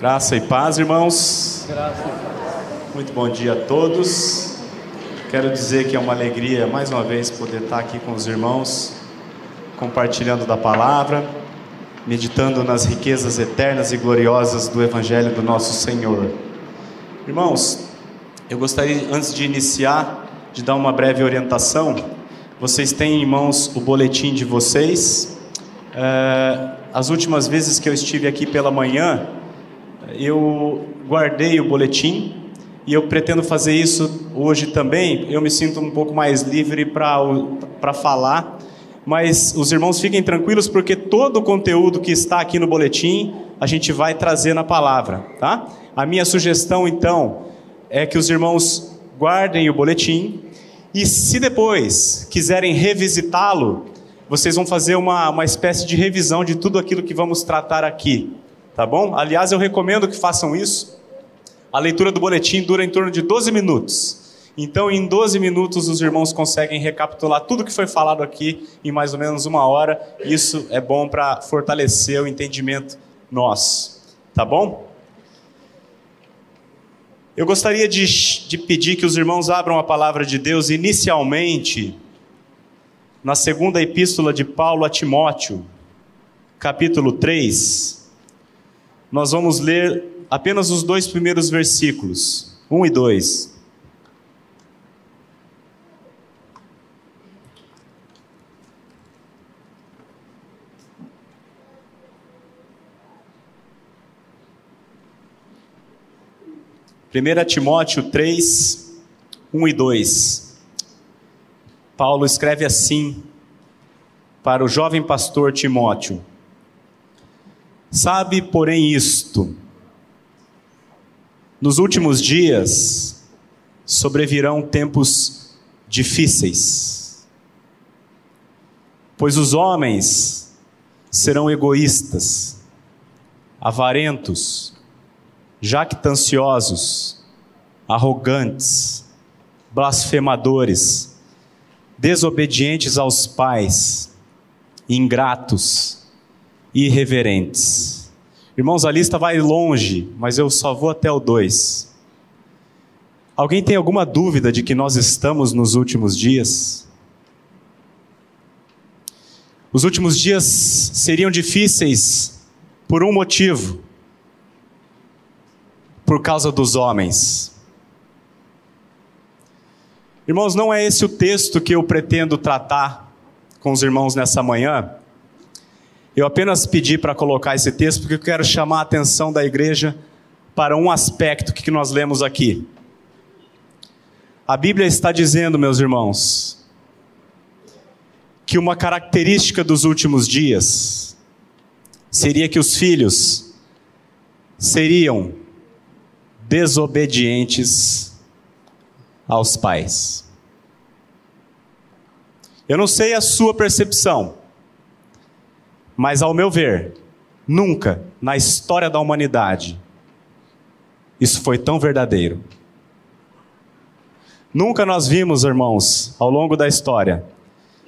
Graça e paz, irmãos. Graça. Muito bom dia a todos. Quero dizer que é uma alegria mais uma vez poder estar aqui com os irmãos, compartilhando da palavra, meditando nas riquezas eternas e gloriosas do Evangelho do nosso Senhor. Irmãos, eu gostaria, antes de iniciar, de dar uma breve orientação. Vocês têm em mãos o boletim de vocês. É, as últimas vezes que eu estive aqui pela manhã, eu guardei o boletim e eu pretendo fazer isso hoje também. Eu me sinto um pouco mais livre para falar, mas os irmãos fiquem tranquilos porque todo o conteúdo que está aqui no boletim a gente vai trazer na palavra, tá? A minha sugestão então é que os irmãos guardem o boletim e se depois quiserem revisitá-lo, vocês vão fazer uma, uma espécie de revisão de tudo aquilo que vamos tratar aqui, tá bom? Aliás, eu recomendo que façam isso. A leitura do boletim dura em torno de 12 minutos. Então, em 12 minutos, os irmãos conseguem recapitular tudo que foi falado aqui em mais ou menos uma hora. Isso é bom para fortalecer o entendimento nosso, tá bom? Eu gostaria de, de pedir que os irmãos abram a palavra de Deus inicialmente na segunda epístola de Paulo a Timóteo, capítulo 3, nós vamos ler apenas os dois primeiros versículos, 1 e 2. Primeira Timóteo 3, 1 e 2. Paulo escreve assim para o jovem pastor Timóteo: Sabe, porém, isto: nos últimos dias sobrevirão tempos difíceis, pois os homens serão egoístas, avarentos, jactanciosos, arrogantes, blasfemadores, desobedientes aos pais, ingratos, irreverentes. Irmãos, a lista vai longe, mas eu só vou até o 2. Alguém tem alguma dúvida de que nós estamos nos últimos dias? Os últimos dias seriam difíceis por um motivo: por causa dos homens. Irmãos, não é esse o texto que eu pretendo tratar com os irmãos nessa manhã. Eu apenas pedi para colocar esse texto porque eu quero chamar a atenção da igreja para um aspecto que nós lemos aqui. A Bíblia está dizendo, meus irmãos, que uma característica dos últimos dias seria que os filhos seriam desobedientes aos pais. Eu não sei a sua percepção, mas ao meu ver, nunca na história da humanidade isso foi tão verdadeiro. Nunca nós vimos, irmãos, ao longo da história,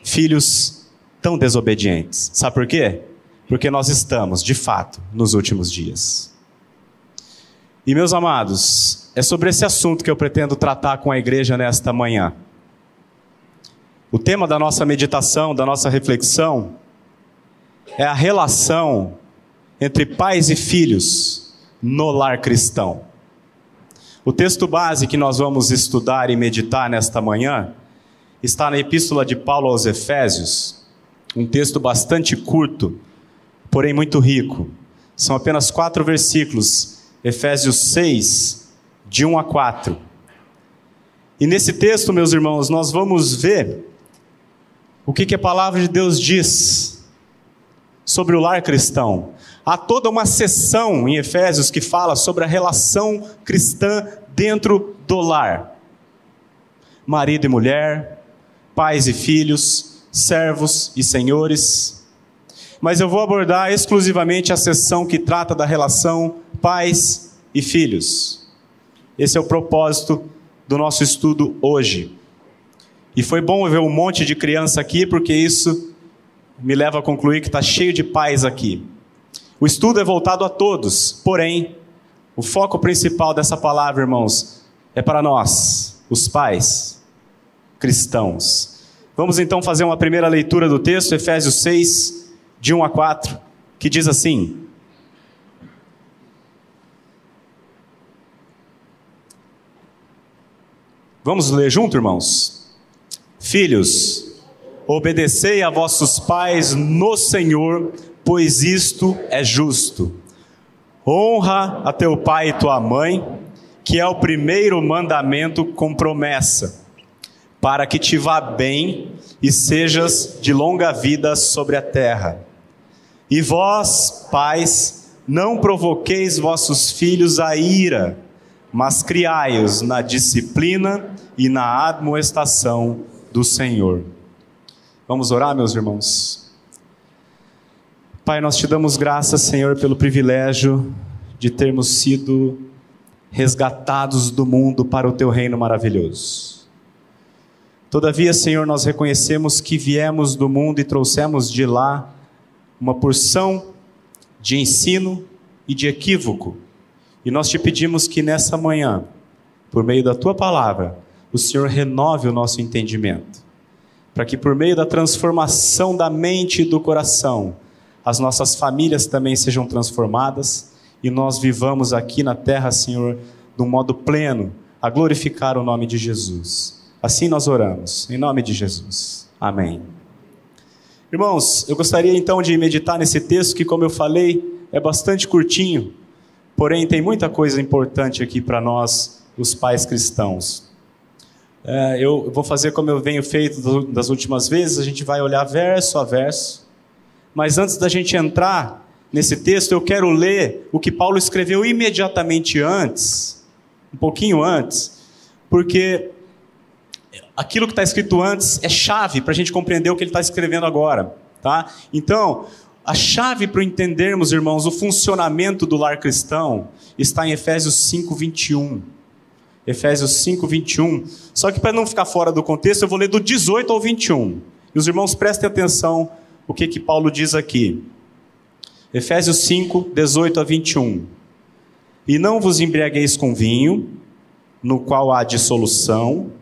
filhos tão desobedientes. Sabe por quê? Porque nós estamos, de fato, nos últimos dias. E meus amados, é sobre esse assunto que eu pretendo tratar com a igreja nesta manhã. O tema da nossa meditação, da nossa reflexão, é a relação entre pais e filhos no lar cristão. O texto base que nós vamos estudar e meditar nesta manhã está na Epístola de Paulo aos Efésios, um texto bastante curto, porém muito rico. São apenas quatro versículos Efésios 6, de 1 a 4. E nesse texto, meus irmãos, nós vamos ver o que, que a palavra de Deus diz sobre o lar cristão. Há toda uma sessão em Efésios que fala sobre a relação cristã dentro do lar. Marido e mulher, pais e filhos, servos e senhores. Mas eu vou abordar exclusivamente a sessão que trata da relação pais e filhos. Esse é o propósito do nosso estudo hoje. E foi bom ver um monte de criança aqui, porque isso me leva a concluir que está cheio de pais aqui. O estudo é voltado a todos, porém, O foco principal dessa palavra, irmãos, é para nós, os pais cristãos. Vamos então fazer uma primeira leitura do texto, Efésios 6, de 1 a 4, que diz assim: Vamos ler junto, irmãos? Filhos, obedecei a vossos pais no Senhor, pois isto é justo. Honra a teu pai e tua mãe, que é o primeiro mandamento com promessa, para que te vá bem e sejas de longa vida sobre a terra. E vós, pais, não provoqueis vossos filhos a ira, mas criai-os na disciplina e na admoestação do Senhor. Vamos orar, meus irmãos? Pai, nós te damos graças, Senhor, pelo privilégio de termos sido resgatados do mundo para o teu reino maravilhoso. Todavia, Senhor, nós reconhecemos que viemos do mundo e trouxemos de lá uma porção de ensino e de equívoco. E nós te pedimos que nessa manhã, por meio da tua palavra, o Senhor renove o nosso entendimento, para que por meio da transformação da mente e do coração, as nossas famílias também sejam transformadas e nós vivamos aqui na terra, Senhor, de um modo pleno, a glorificar o nome de Jesus. Assim nós oramos, em nome de Jesus. Amém. Irmãos, eu gostaria então de meditar nesse texto que, como eu falei, é bastante curtinho, porém tem muita coisa importante aqui para nós, os pais cristãos. É, eu vou fazer como eu venho feito das últimas vezes, a gente vai olhar verso a verso mas antes da gente entrar nesse texto, eu quero ler o que Paulo escreveu imediatamente antes, um pouquinho antes, porque aquilo que está escrito antes é chave para a gente compreender o que ele está escrevendo agora. Tá? Então, a chave para entendermos, irmãos, o funcionamento do lar cristão está em Efésios 5, 21. Efésios 5, 21. Só que para não ficar fora do contexto, eu vou ler do 18 ao 21. E os irmãos prestem atenção o que que Paulo diz aqui? Efésios 5, 18 a 21. E não vos embriagueis com vinho, no qual há dissolução,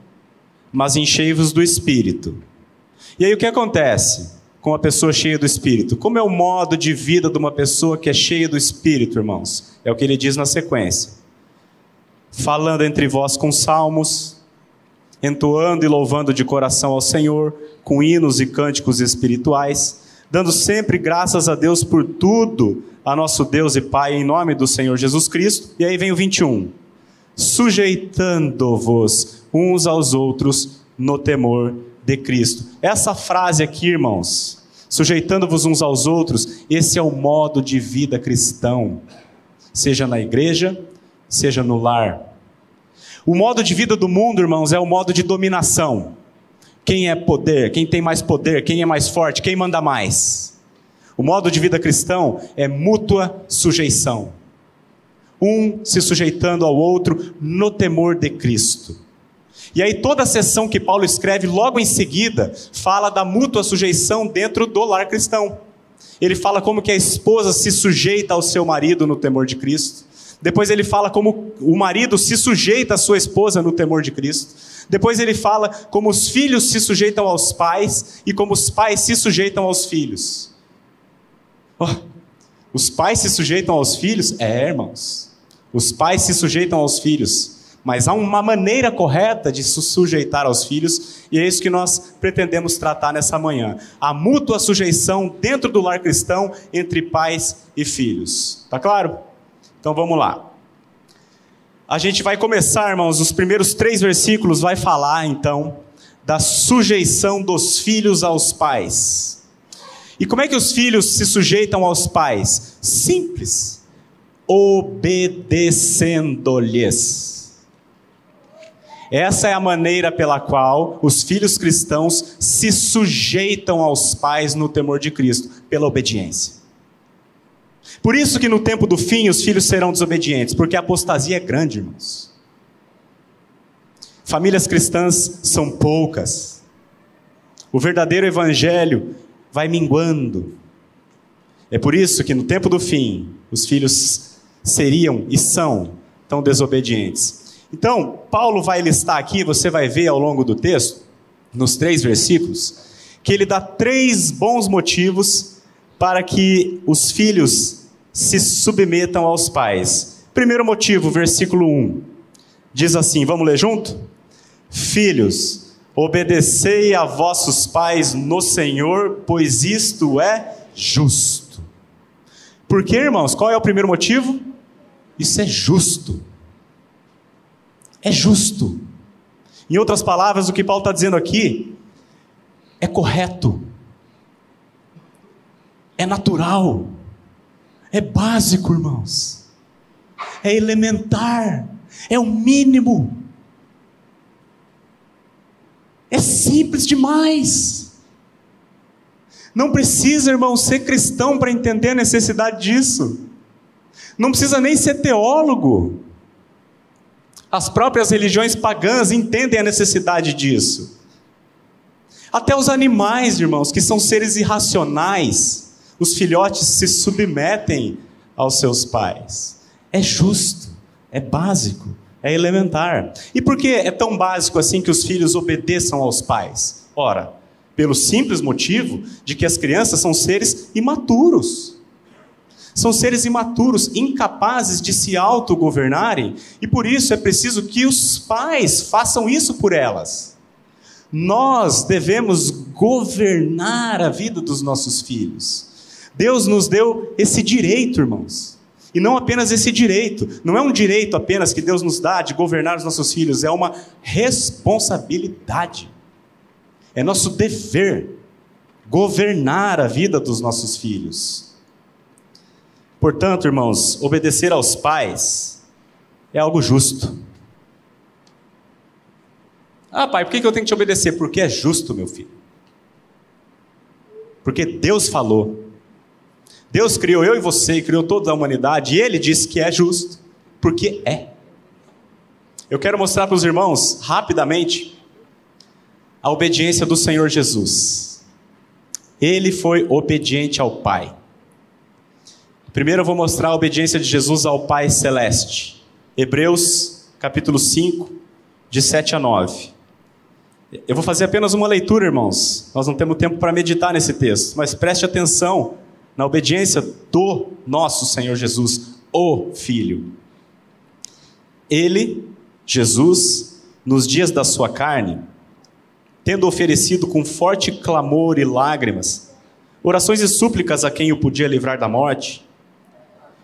mas enchei-vos do espírito. E aí o que acontece com uma pessoa cheia do espírito? Como é o modo de vida de uma pessoa que é cheia do espírito, irmãos? É o que ele diz na sequência. Falando entre vós com salmos, entoando e louvando de coração ao Senhor, com hinos e cânticos espirituais, dando sempre graças a Deus por tudo, a nosso Deus e Pai, em nome do Senhor Jesus Cristo. E aí vem o 21. Sujeitando-vos uns aos outros no temor de Cristo. Essa frase aqui, irmãos, sujeitando-vos uns aos outros, esse é o modo de vida cristão, seja na igreja, seja no lar. O modo de vida do mundo, irmãos, é o modo de dominação. Quem é poder? Quem tem mais poder? Quem é mais forte? Quem manda mais? O modo de vida cristão é mútua sujeição. Um se sujeitando ao outro no temor de Cristo. E aí, toda a sessão que Paulo escreve logo em seguida fala da mútua sujeição dentro do lar cristão. Ele fala como que a esposa se sujeita ao seu marido no temor de Cristo. Depois ele fala como o marido se sujeita à sua esposa no temor de Cristo. Depois ele fala como os filhos se sujeitam aos pais e como os pais se sujeitam aos filhos. Oh, os pais se sujeitam aos filhos? É, irmãos. Os pais se sujeitam aos filhos. Mas há uma maneira correta de se sujeitar aos filhos, e é isso que nós pretendemos tratar nessa manhã. A mútua sujeição dentro do lar cristão entre pais e filhos. Tá claro? Então vamos lá. A gente vai começar, irmãos, os primeiros três versículos vai falar então da sujeição dos filhos aos pais. E como é que os filhos se sujeitam aos pais? Simples, obedecendo-lhes. Essa é a maneira pela qual os filhos cristãos se sujeitam aos pais no temor de Cristo, pela obediência. Por isso que no tempo do fim os filhos serão desobedientes, porque a apostasia é grande, irmãos. Famílias cristãs são poucas. O verdadeiro evangelho vai minguando. É por isso que no tempo do fim os filhos seriam e são tão desobedientes. Então, Paulo vai listar aqui, você vai ver ao longo do texto, nos três versículos, que ele dá três bons motivos para que os filhos se submetam aos pais. Primeiro motivo, versículo 1, diz assim: vamos ler junto? Filhos, obedecei a vossos pais no Senhor, pois isto é justo. Por quê, irmãos? Qual é o primeiro motivo? Isso é justo. É justo. Em outras palavras, o que Paulo está dizendo aqui é correto, é natural, é básico, irmãos, é elementar, é o mínimo, é simples demais. Não precisa, irmão, ser cristão para entender a necessidade disso. Não precisa nem ser teólogo. As próprias religiões pagãs entendem a necessidade disso. Até os animais, irmãos, que são seres irracionais, os filhotes se submetem aos seus pais. É justo, é básico, é elementar. E por que é tão básico assim que os filhos obedeçam aos pais? Ora, pelo simples motivo de que as crianças são seres imaturos. São seres imaturos, incapazes de se autogovernarem, e por isso é preciso que os pais façam isso por elas. Nós devemos governar a vida dos nossos filhos. Deus nos deu esse direito, irmãos. E não apenas esse direito, não é um direito apenas que Deus nos dá de governar os nossos filhos, é uma responsabilidade. É nosso dever governar a vida dos nossos filhos. Portanto, irmãos, obedecer aos pais é algo justo. Ah, pai, por que eu tenho que te obedecer? Porque é justo, meu filho. Porque Deus falou. Deus criou eu e você, e criou toda a humanidade, e Ele disse que é justo, porque é. Eu quero mostrar para os irmãos, rapidamente, a obediência do Senhor Jesus. Ele foi obediente ao Pai. Primeiro eu vou mostrar a obediência de Jesus ao Pai Celeste. Hebreus capítulo 5, de 7 a 9. Eu vou fazer apenas uma leitura, irmãos. Nós não temos tempo para meditar nesse texto, mas preste atenção na obediência do nosso Senhor Jesus, o Filho. Ele, Jesus, nos dias da sua carne, tendo oferecido com forte clamor e lágrimas, orações e súplicas a quem o podia livrar da morte,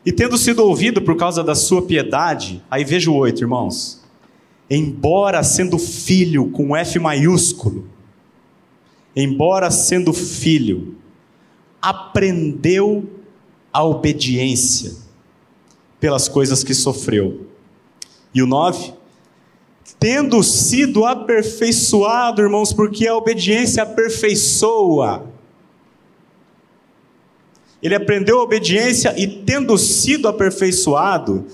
e tendo sido ouvido por causa da sua piedade, aí veja o oito, irmãos. Embora sendo filho com F maiúsculo, embora sendo filho, aprendeu a obediência pelas coisas que sofreu. E o nove, tendo sido aperfeiçoado, irmãos, porque a obediência aperfeiçoa ele aprendeu a obediência e, tendo sido aperfeiçoado,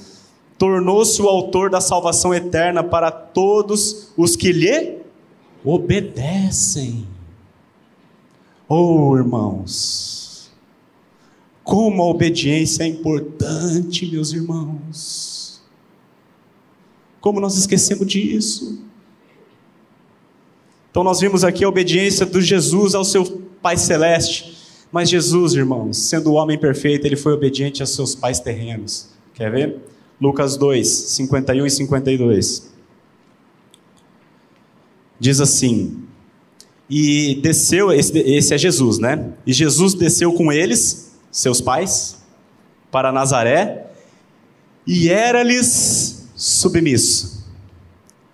tornou-se o autor da salvação eterna para todos os que lhe obedecem. Oh, irmãos, como a obediência é importante, meus irmãos. Como nós esquecemos disso? Então, nós vimos aqui a obediência do Jesus ao seu Pai Celeste mas Jesus, irmãos, sendo o homem perfeito, ele foi obediente aos seus pais terrenos. Quer ver? Lucas 2, 51 e 52. Diz assim: E desceu, esse, esse é Jesus, né? E Jesus desceu com eles, seus pais, para Nazaré, e era-lhes submisso.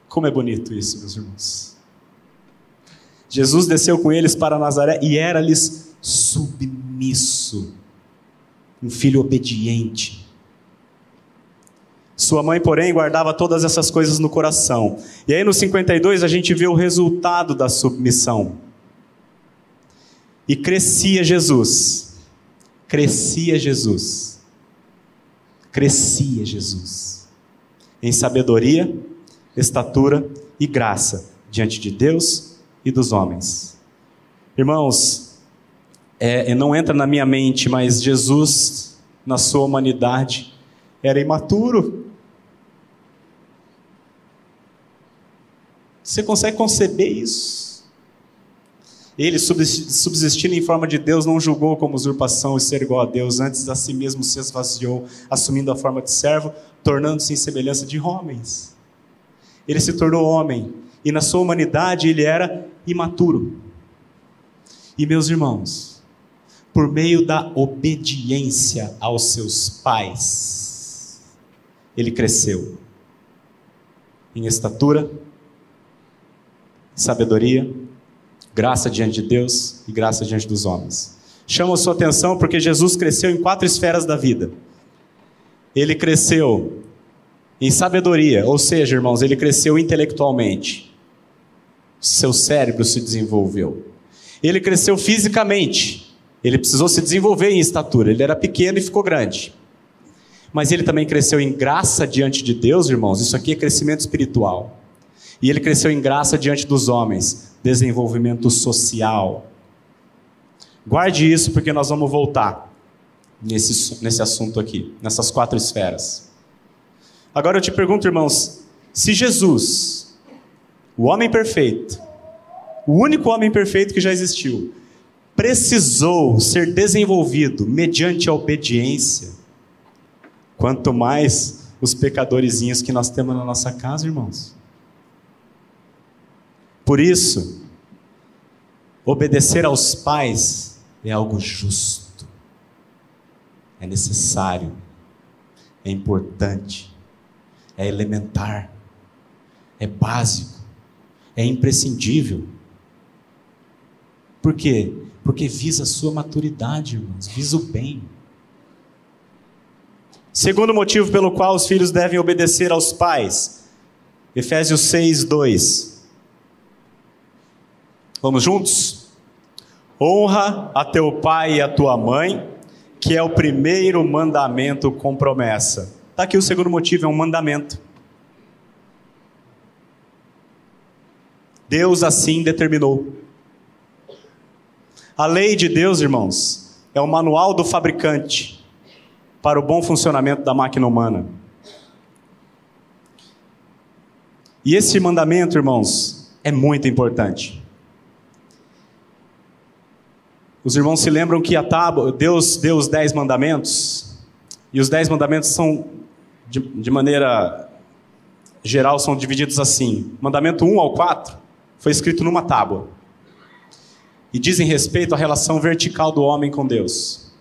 Como é bonito isso, meus irmãos. Jesus desceu com eles para Nazaré e era-lhes submisso, um filho obediente. Sua mãe, porém, guardava todas essas coisas no coração. E aí no 52 a gente vê o resultado da submissão. E crescia Jesus. Crescia Jesus. Crescia Jesus. Em sabedoria, estatura e graça diante de Deus e dos homens. Irmãos, é, não entra na minha mente, mas Jesus, na sua humanidade, era imaturo. Você consegue conceber isso? Ele, subsistindo em forma de Deus, não julgou como usurpação e ser igual a Deus, antes a si mesmo se esvaziou, assumindo a forma de servo, tornando-se em semelhança de homens. Ele se tornou homem, e na sua humanidade ele era imaturo. E meus irmãos, por meio da obediência aos seus pais, ele cresceu em estatura, sabedoria, graça diante de Deus e graça diante dos homens. Chama a sua atenção porque Jesus cresceu em quatro esferas da vida. Ele cresceu em sabedoria, ou seja, irmãos, ele cresceu intelectualmente. Seu cérebro se desenvolveu. Ele cresceu fisicamente. Ele precisou se desenvolver em estatura. Ele era pequeno e ficou grande. Mas ele também cresceu em graça diante de Deus, irmãos. Isso aqui é crescimento espiritual. E ele cresceu em graça diante dos homens, desenvolvimento social. Guarde isso porque nós vamos voltar nesse, nesse assunto aqui, nessas quatro esferas. Agora eu te pergunto, irmãos, se Jesus, o homem perfeito, o único homem perfeito que já existiu, precisou ser desenvolvido mediante a obediência, quanto mais os pecadorzinhos que nós temos na nossa casa, irmãos. Por isso, obedecer aos pais é algo justo, é necessário, é importante, é elementar, é básico, é imprescindível. Por quê? Porque visa a sua maturidade, irmãos, visa o bem. Segundo motivo pelo qual os filhos devem obedecer aos pais, Efésios 6, 2. Vamos juntos? Honra a teu pai e a tua mãe, que é o primeiro mandamento com promessa. Está aqui o segundo motivo, é um mandamento. Deus assim determinou. A lei de Deus, irmãos, é o manual do fabricante para o bom funcionamento da máquina humana. E esse mandamento, irmãos, é muito importante. Os irmãos se lembram que a tábua, Deus deu os dez mandamentos, e os dez mandamentos são, de, de maneira geral, são divididos assim: mandamento 1 ao 4 foi escrito numa tábua, e dizem respeito à relação vertical do homem com Deus.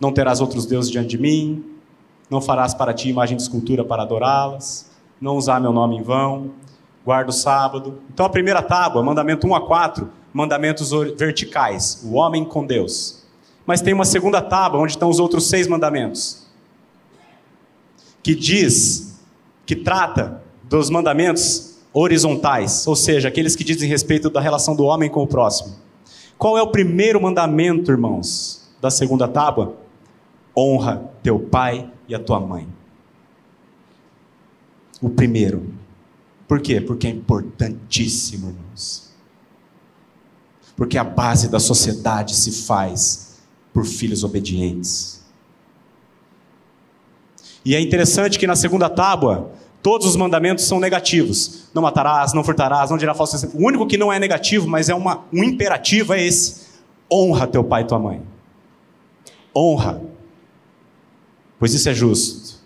Não terás outros deuses diante de mim, não farás para ti imagem de escultura para adorá-las, não usar meu nome em vão, guarda o sábado. Então a primeira tábua, mandamento 1 a 4, mandamentos verticais, o homem com Deus. Mas tem uma segunda tábua onde estão os outros seis mandamentos, que diz, que trata dos mandamentos horizontais, ou seja, aqueles que dizem respeito da relação do homem com o próximo. Qual é o primeiro mandamento, irmãos, da segunda tábua? Honra teu pai e a tua mãe. O primeiro. Por quê? Porque é importantíssimo, irmãos. Porque a base da sociedade se faz por filhos obedientes. E é interessante que na segunda tábua, todos os mandamentos são negativos. Não matarás, não furtarás, não dirá falso O único que não é negativo, mas é uma, um imperativo, é esse: honra teu pai e tua mãe. Honra. Pois isso é justo.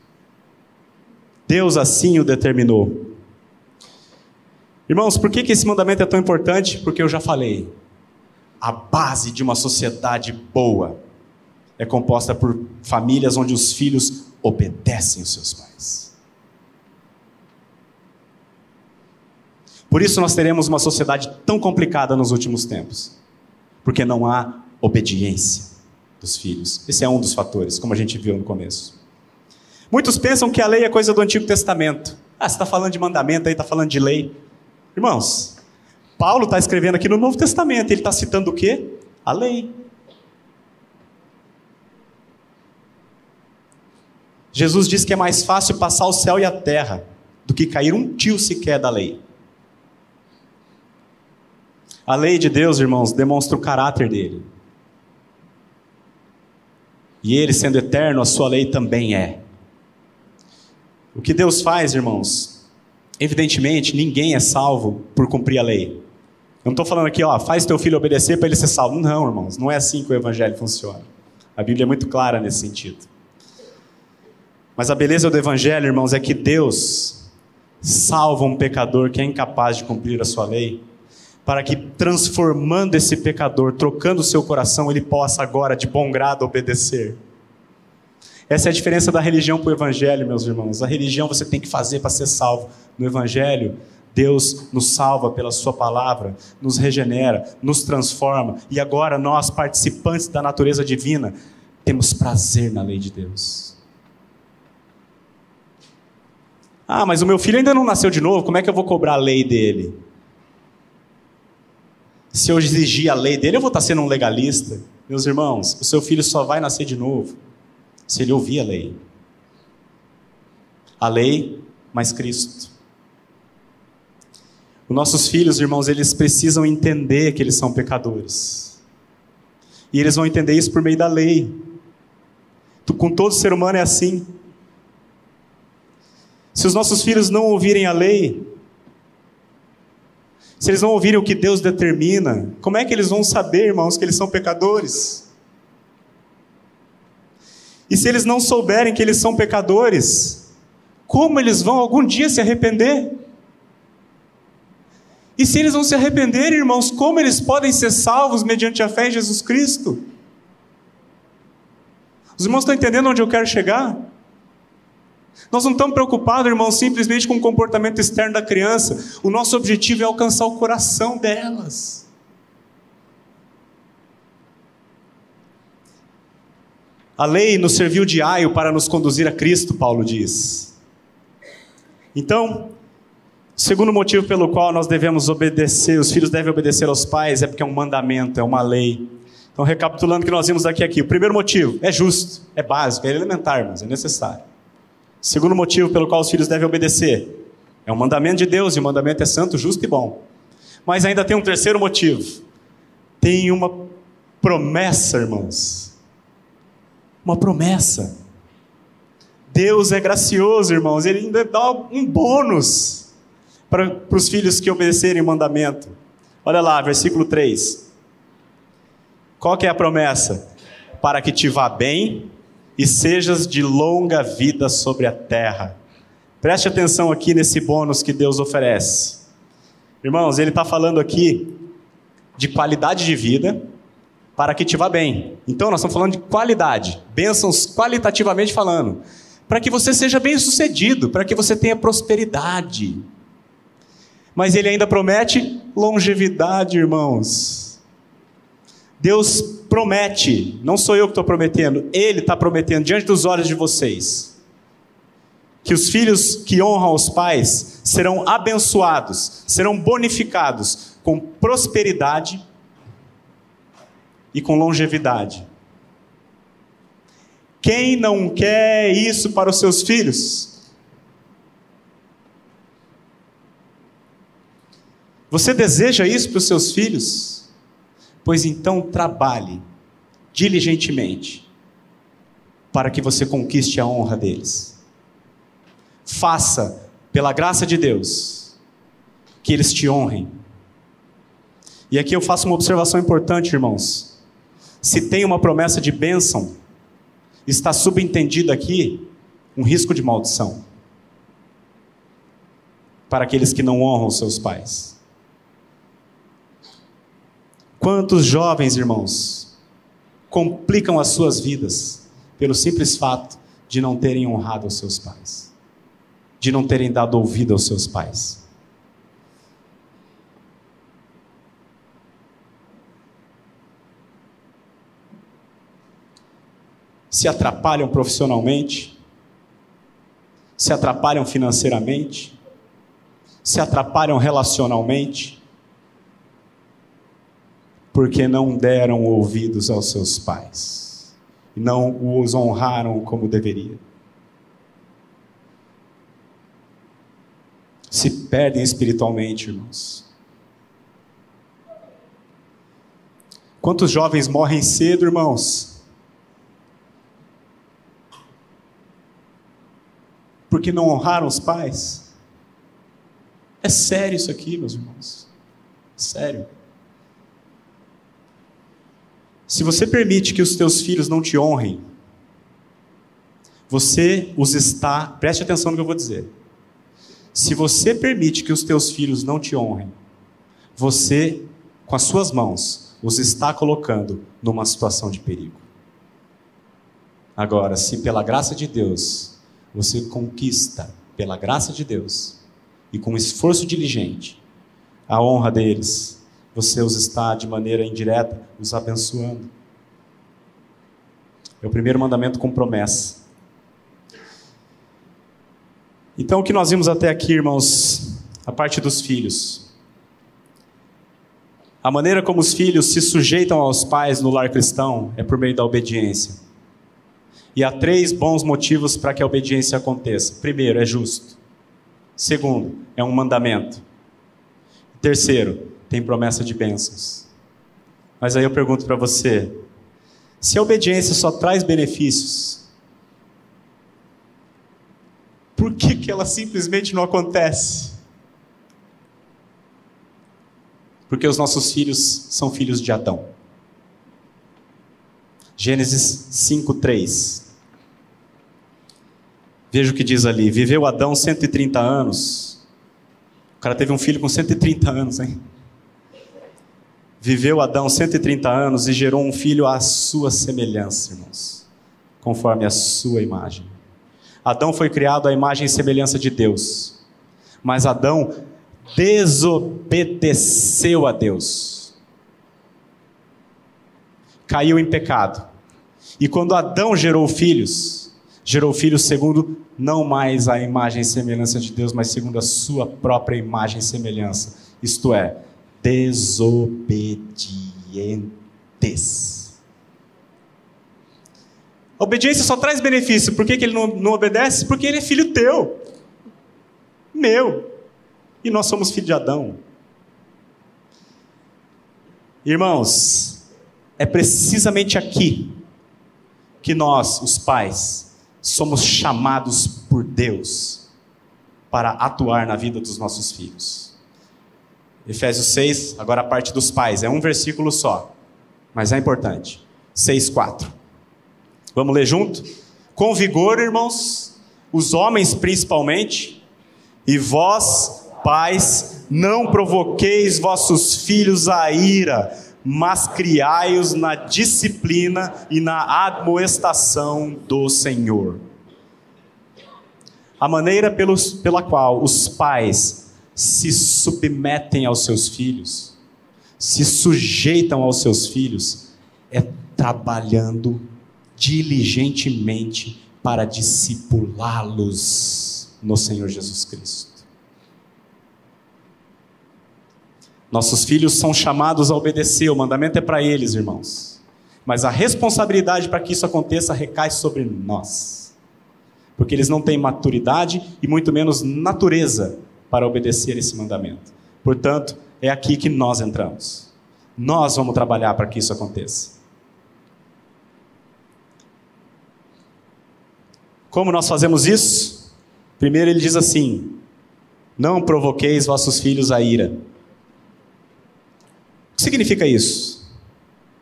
Deus assim o determinou. Irmãos, por que, que esse mandamento é tão importante? Porque eu já falei a base de uma sociedade boa é composta por famílias onde os filhos obedecem os seus pais. Por isso nós teremos uma sociedade tão complicada nos últimos tempos, porque não há obediência dos filhos. Esse é um dos fatores, como a gente viu no começo. Muitos pensam que a lei é coisa do Antigo Testamento. Ah, você está falando de mandamento aí, está falando de lei. Irmãos, Paulo está escrevendo aqui no Novo Testamento, ele está citando o quê? A lei. Jesus diz que é mais fácil passar o céu e a terra do que cair um tio sequer da lei. A lei de Deus, irmãos, demonstra o caráter dele. E ele, sendo eterno, a sua lei também é. O que Deus faz, irmãos? Evidentemente, ninguém é salvo por cumprir a lei. Eu não estou falando aqui, ó, faz teu filho obedecer para ele ser salvo. Não, irmãos, não é assim que o evangelho funciona. A Bíblia é muito clara nesse sentido. Mas a beleza do evangelho, irmãos, é que Deus salva um pecador que é incapaz de cumprir a sua lei, para que transformando esse pecador, trocando o seu coração, ele possa agora de bom grado obedecer. Essa é a diferença da religião para o evangelho, meus irmãos. A religião você tem que fazer para ser salvo. No evangelho, Deus nos salva pela Sua palavra, nos regenera, nos transforma, e agora nós, participantes da natureza divina, temos prazer na lei de Deus. Ah, mas o meu filho ainda não nasceu de novo, como é que eu vou cobrar a lei dele? Se eu exigir a lei dele, eu vou estar sendo um legalista. Meus irmãos, o seu filho só vai nascer de novo se ele ouvir a lei. A lei mais Cristo. Os nossos filhos, irmãos, eles precisam entender que eles são pecadores. E eles vão entender isso por meio da lei. Com todo ser humano é assim. Se os nossos filhos não ouvirem a lei, se eles não ouvirem o que Deus determina, como é que eles vão saber, irmãos, que eles são pecadores? E se eles não souberem que eles são pecadores, como eles vão algum dia se arrepender? E se eles não se arrependerem, irmãos, como eles podem ser salvos mediante a fé em Jesus Cristo? Os irmãos estão entendendo onde eu quero chegar? Nós não estamos preocupados, irmãos, simplesmente com o comportamento externo da criança. O nosso objetivo é alcançar o coração delas. A lei nos serviu de aio para nos conduzir a Cristo, Paulo diz. Então, Segundo motivo pelo qual nós devemos obedecer, os filhos devem obedecer aos pais, é porque é um mandamento, é uma lei. Então, recapitulando o que nós vimos daqui aqui. O primeiro motivo é justo, é básico, é elementar, mas é necessário. Segundo motivo pelo qual os filhos devem obedecer, é um mandamento de Deus, e o mandamento é santo, justo e bom. Mas ainda tem um terceiro motivo. Tem uma promessa, irmãos. Uma promessa. Deus é gracioso, irmãos, ele ainda dá um bônus para, os filhos que obedecerem o mandamento. Olha lá, versículo 3. Qual que é a promessa? Para que te vá bem e sejas de longa vida sobre a terra. Preste atenção aqui nesse bônus que Deus oferece. Irmãos, ele está falando aqui de qualidade de vida para que te vá bem. Então, nós estamos falando de qualidade, bênçãos qualitativamente falando. Para que você seja bem sucedido, para que você tenha prosperidade. Mas ele ainda promete longevidade, irmãos. Deus promete, não sou eu que estou prometendo, Ele está prometendo diante dos olhos de vocês, que os filhos que honram os pais serão abençoados, serão bonificados com prosperidade e com longevidade. Quem não quer isso para os seus filhos? Você deseja isso para os seus filhos? Pois então trabalhe diligentemente para que você conquiste a honra deles. Faça, pela graça de Deus, que eles te honrem. E aqui eu faço uma observação importante, irmãos. Se tem uma promessa de bênção, está subentendido aqui um risco de maldição para aqueles que não honram seus pais. Quantos jovens, irmãos, complicam as suas vidas pelo simples fato de não terem honrado os seus pais, de não terem dado ouvido aos seus pais. Se atrapalham profissionalmente, se atrapalham financeiramente, se atrapalham relacionalmente, porque não deram ouvidos aos seus pais, e não os honraram como deveria. Se perdem espiritualmente, irmãos. Quantos jovens morrem cedo, irmãos? Porque não honraram os pais? É sério isso aqui, meus irmãos. É sério. Se você permite que os teus filhos não te honrem, você os está, preste atenção no que eu vou dizer. Se você permite que os teus filhos não te honrem, você, com as suas mãos, os está colocando numa situação de perigo. Agora, se pela graça de Deus você conquista, pela graça de Deus, e com esforço diligente, a honra deles, você os está de maneira indireta os abençoando. É o primeiro mandamento com promessa. Então, o que nós vimos até aqui, irmãos, a parte dos filhos. A maneira como os filhos se sujeitam aos pais no lar cristão é por meio da obediência. E há três bons motivos para que a obediência aconteça. Primeiro, é justo. Segundo, é um mandamento. Terceiro, tem promessa de bênçãos. Mas aí eu pergunto para você: se a obediência só traz benefícios, por que, que ela simplesmente não acontece? Porque os nossos filhos são filhos de Adão. Gênesis 5:3. Veja o que diz ali: Viveu Adão 130 anos. O cara teve um filho com 130 anos, hein? Viveu Adão 130 anos e gerou um filho à sua semelhança, irmãos, conforme a sua imagem. Adão foi criado à imagem e semelhança de Deus, mas Adão desobedeceu a Deus. Caiu em pecado. E quando Adão gerou filhos, gerou filhos segundo não mais a imagem e semelhança de Deus, mas segundo a sua própria imagem e semelhança. Isto é, desobedientes. A obediência só traz benefício. Por que, que ele não, não obedece? Porque ele é filho teu, meu. E nós somos filhos de Adão. Irmãos, é precisamente aqui que nós, os pais, somos chamados por Deus para atuar na vida dos nossos filhos. Efésios 6, agora a parte dos pais, é um versículo só, mas é importante. 6, 4. Vamos ler junto? Com vigor, irmãos, os homens principalmente, e vós, pais, não provoqueis vossos filhos a ira, mas criai-os na disciplina e na admoestação do Senhor. A maneira pelos, pela qual os pais se submetem aos seus filhos, se sujeitam aos seus filhos, é trabalhando diligentemente para discipulá-los no Senhor Jesus Cristo. Nossos filhos são chamados a obedecer, o mandamento é para eles, irmãos. Mas a responsabilidade para que isso aconteça recai sobre nós. Porque eles não têm maturidade e muito menos natureza para obedecer esse mandamento. Portanto, é aqui que nós entramos. Nós vamos trabalhar para que isso aconteça. Como nós fazemos isso? Primeiro ele diz assim: Não provoqueis vossos filhos a ira. O que significa isso?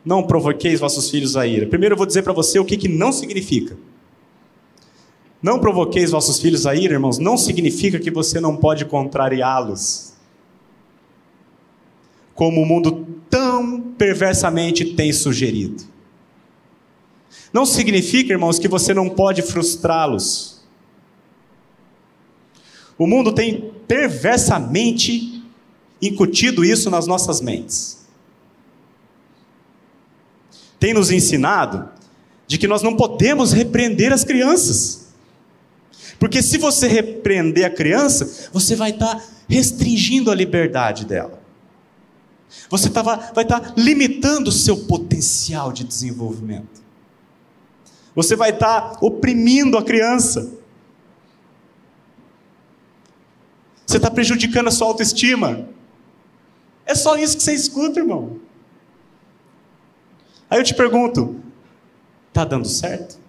Não provoqueis vossos filhos a ira. Primeiro eu vou dizer para você o que, que não significa. Não provoqueis vossos filhos a ira, irmãos, não significa que você não pode contrariá-los. Como o mundo tão perversamente tem sugerido. Não significa, irmãos, que você não pode frustrá-los. O mundo tem perversamente incutido isso nas nossas mentes. Tem nos ensinado de que nós não podemos repreender as crianças. Porque se você repreender a criança, você vai estar restringindo a liberdade dela. Você vai estar limitando o seu potencial de desenvolvimento. Você vai estar oprimindo a criança. Você está prejudicando a sua autoestima. É só isso que você escuta, irmão. Aí eu te pergunto: está dando certo?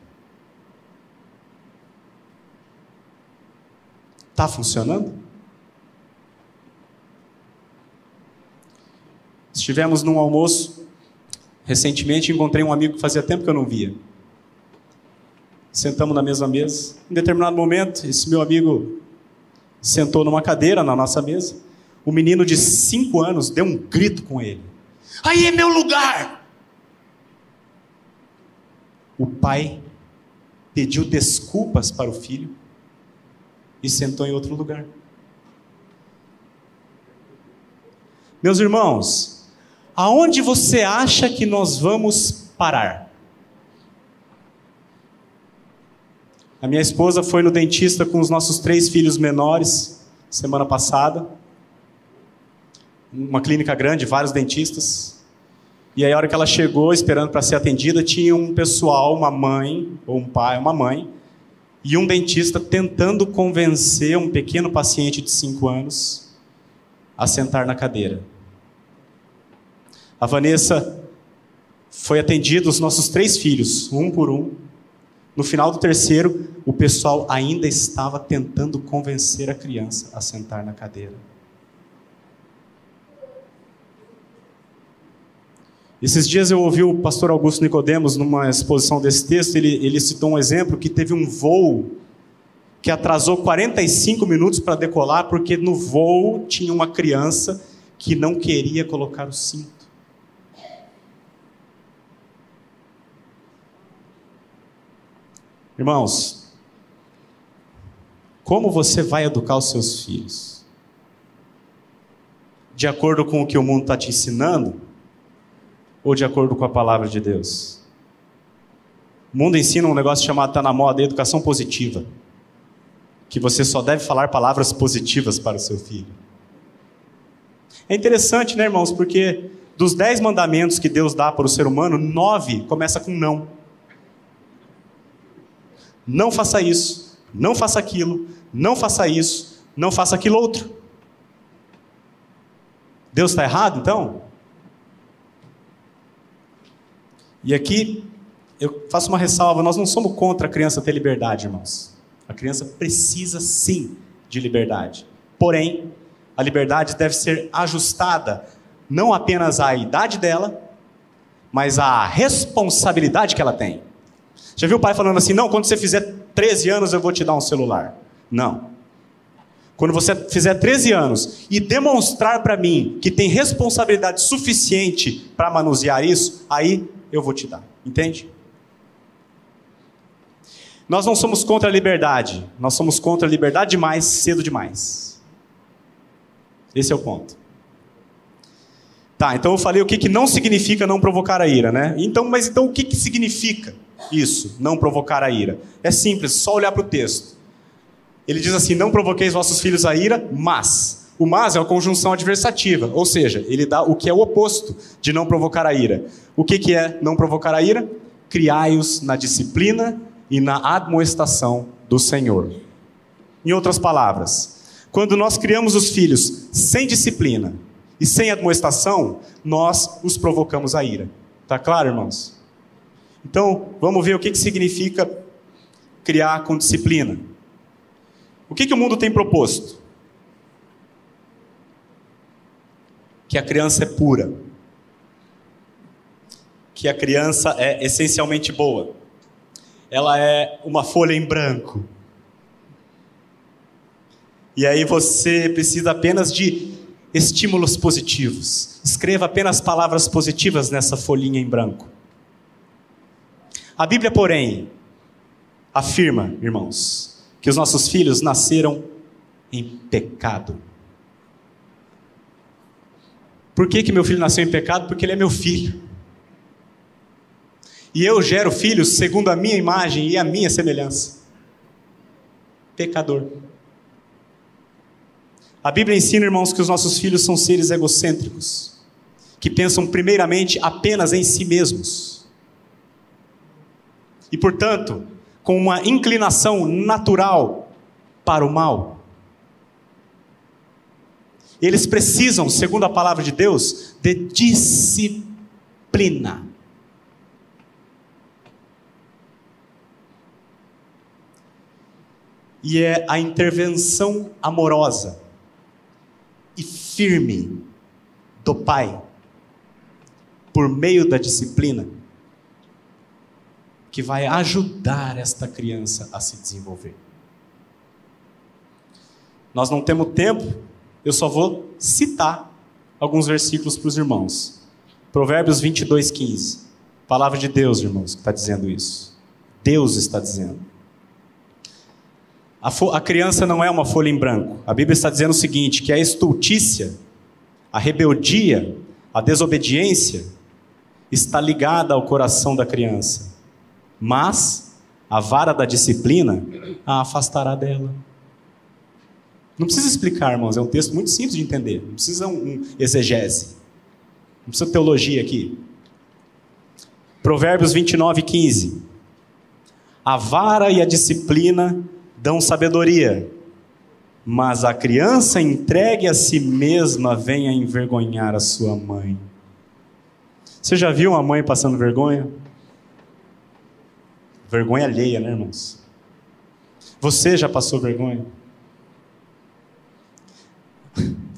Está funcionando? Estivemos num almoço recentemente encontrei um amigo que fazia tempo que eu não via. Sentamos na mesma mesa. Em determinado momento, esse meu amigo sentou numa cadeira na nossa mesa. O menino de cinco anos deu um grito com ele: Aí é meu lugar! O pai pediu desculpas para o filho e sentou em outro lugar. Meus irmãos, aonde você acha que nós vamos parar? A minha esposa foi no dentista com os nossos três filhos menores semana passada. Uma clínica grande, vários dentistas. E aí, a hora que ela chegou, esperando para ser atendida, tinha um pessoal, uma mãe, ou um pai, uma mãe, e um dentista tentando convencer um pequeno paciente de 5 anos a sentar na cadeira. A Vanessa foi atendida, os nossos três filhos, um por um. No final do terceiro, o pessoal ainda estava tentando convencer a criança a sentar na cadeira. Esses dias eu ouvi o pastor Augusto Nicodemos numa exposição desse texto, ele, ele citou um exemplo que teve um voo que atrasou 45 minutos para decolar porque no voo tinha uma criança que não queria colocar o cinto. Irmãos, como você vai educar os seus filhos? De acordo com o que o mundo está te ensinando? Ou de acordo com a palavra de Deus? O mundo ensina um negócio chamado, está na moda, educação positiva. Que você só deve falar palavras positivas para o seu filho. É interessante, né, irmãos? Porque dos dez mandamentos que Deus dá para o ser humano, nove começa com não. Não faça isso, não faça aquilo, não faça isso, não faça aquilo outro. Deus está errado então? E aqui eu faço uma ressalva: nós não somos contra a criança ter liberdade, irmãos. A criança precisa sim de liberdade. Porém, a liberdade deve ser ajustada não apenas à idade dela, mas à responsabilidade que ela tem. Já viu o pai falando assim: não, quando você fizer 13 anos eu vou te dar um celular? Não. Quando você fizer 13 anos e demonstrar para mim que tem responsabilidade suficiente para manusear isso, aí eu vou te dar. Entende? Nós não somos contra a liberdade, nós somos contra a liberdade demais, cedo demais. Esse é o ponto. Tá, então eu falei o que, que não significa não provocar a ira, né? Então, mas então o que, que significa? isso, não provocar a ira? É simples, só olhar para o texto. Ele diz assim: Não provoqueis vossos filhos a ira, mas. O mas é uma conjunção adversativa, ou seja, ele dá o que é o oposto de não provocar a ira. O que, que é não provocar a ira? Criai-os na disciplina e na admoestação do Senhor. Em outras palavras, quando nós criamos os filhos sem disciplina e sem admoestação, nós os provocamos a ira. Tá claro, irmãos? Então, vamos ver o que, que significa criar com disciplina. O que, que o mundo tem proposto? Que a criança é pura. Que a criança é essencialmente boa. Ela é uma folha em branco. E aí você precisa apenas de estímulos positivos. Escreva apenas palavras positivas nessa folhinha em branco. A Bíblia, porém, afirma, irmãos, que os nossos filhos nasceram em pecado. Por que, que meu filho nasceu em pecado? Porque ele é meu filho. E eu gero filhos segundo a minha imagem e a minha semelhança. Pecador. A Bíblia ensina, irmãos, que os nossos filhos são seres egocêntricos, que pensam primeiramente apenas em si mesmos e, portanto, com uma inclinação natural para o mal. Eles precisam, segundo a palavra de Deus, de disciplina. E é a intervenção amorosa e firme do pai, por meio da disciplina, que vai ajudar esta criança a se desenvolver. Nós não temos tempo, eu só vou citar alguns versículos para os irmãos. Provérbios 22, 15. Palavra de Deus, irmãos, que está dizendo isso. Deus está dizendo. A, a, criança não é uma folha em branco. A Bíblia está dizendo o seguinte: que a estultícia, a rebeldia, a desobediência está ligada ao coração da criança. Mas a vara da disciplina a afastará dela. Não precisa explicar, irmãos, é um texto muito simples de entender. Não precisa um, um exegese. Não precisa teologia aqui. Provérbios 29, 15. A vara e a disciplina dão sabedoria, mas a criança entregue a si mesma vem a envergonhar a sua mãe. Você já viu uma mãe passando vergonha? Vergonha alheia, né, irmãos? Você já passou vergonha?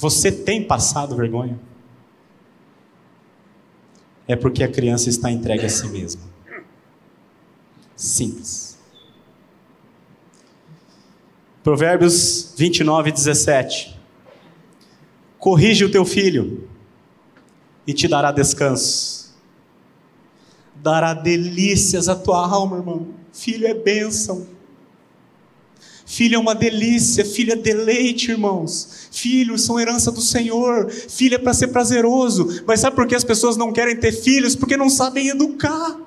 Você tem passado vergonha? É porque a criança está entregue a si mesma. Simples. Provérbios 29, 17. Corrige o teu filho e te dará descanso. Dará delícias à tua alma, irmão. Filho é bênção. Filho é uma delícia, filho é deleite, irmãos. Filhos são herança do Senhor. Filho é para ser prazeroso. Mas sabe por que as pessoas não querem ter filhos? Porque não sabem educar.